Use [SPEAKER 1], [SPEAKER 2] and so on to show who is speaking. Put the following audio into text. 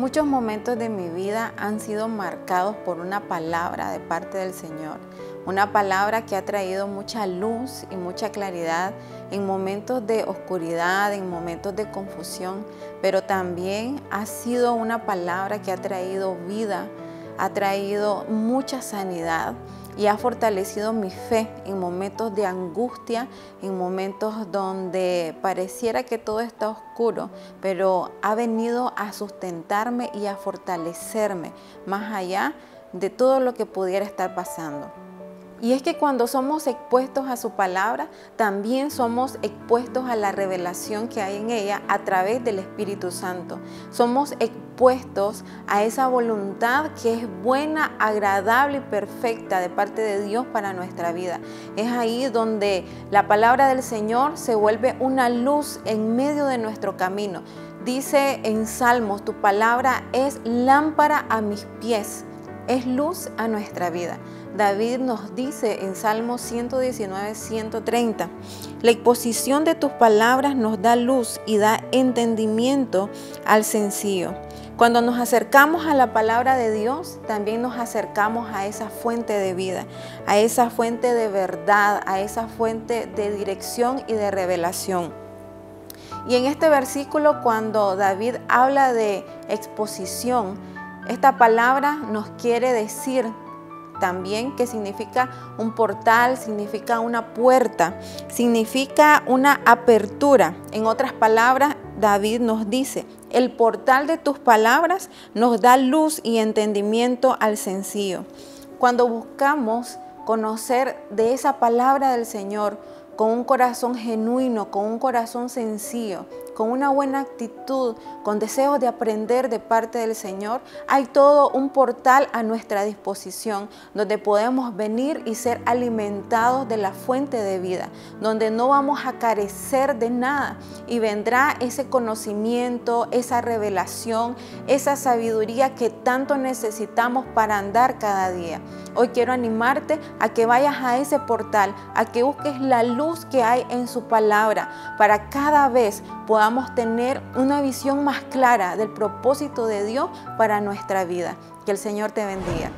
[SPEAKER 1] Muchos momentos de mi vida han sido marcados por una palabra de parte del Señor, una palabra que ha traído mucha luz y mucha claridad en momentos de oscuridad, en momentos de confusión, pero también ha sido una palabra que ha traído vida, ha traído mucha sanidad y ha fortalecido mi fe en momentos de angustia, en momentos donde pareciera que todo está oscuro, pero ha venido a sustentarme y a fortalecerme más allá de todo lo que pudiera estar pasando. Y es que cuando somos expuestos a su palabra, también somos expuestos a la revelación que hay en ella a través del Espíritu Santo. Somos expuestos a esa voluntad que es buena, agradable y perfecta de parte de Dios para nuestra vida. Es ahí donde la palabra del Señor se vuelve una luz en medio de nuestro camino. Dice en Salmos, tu palabra es lámpara a mis pies, es luz a nuestra vida. David nos dice en Salmo 119, 130, la exposición de tus palabras nos da luz y da entendimiento al sencillo. Cuando nos acercamos a la palabra de Dios, también nos acercamos a esa fuente de vida, a esa fuente de verdad, a esa fuente de dirección y de revelación. Y en este versículo, cuando David habla de exposición, esta palabra nos quiere decir también que significa un portal, significa una puerta, significa una apertura. En otras palabras, David nos dice, el portal de tus palabras nos da luz y entendimiento al sencillo. Cuando buscamos conocer de esa palabra del Señor con un corazón genuino, con un corazón sencillo, con una buena actitud, con deseos de aprender de parte del Señor, hay todo un portal a nuestra disposición donde podemos venir y ser alimentados de la fuente de vida, donde no vamos a carecer de nada y vendrá ese conocimiento, esa revelación, esa sabiduría que tanto necesitamos para andar cada día. Hoy quiero animarte a que vayas a ese portal, a que busques la luz que hay en su palabra para cada vez podamos tener una visión más clara del propósito de Dios para nuestra vida. Que el Señor te bendiga.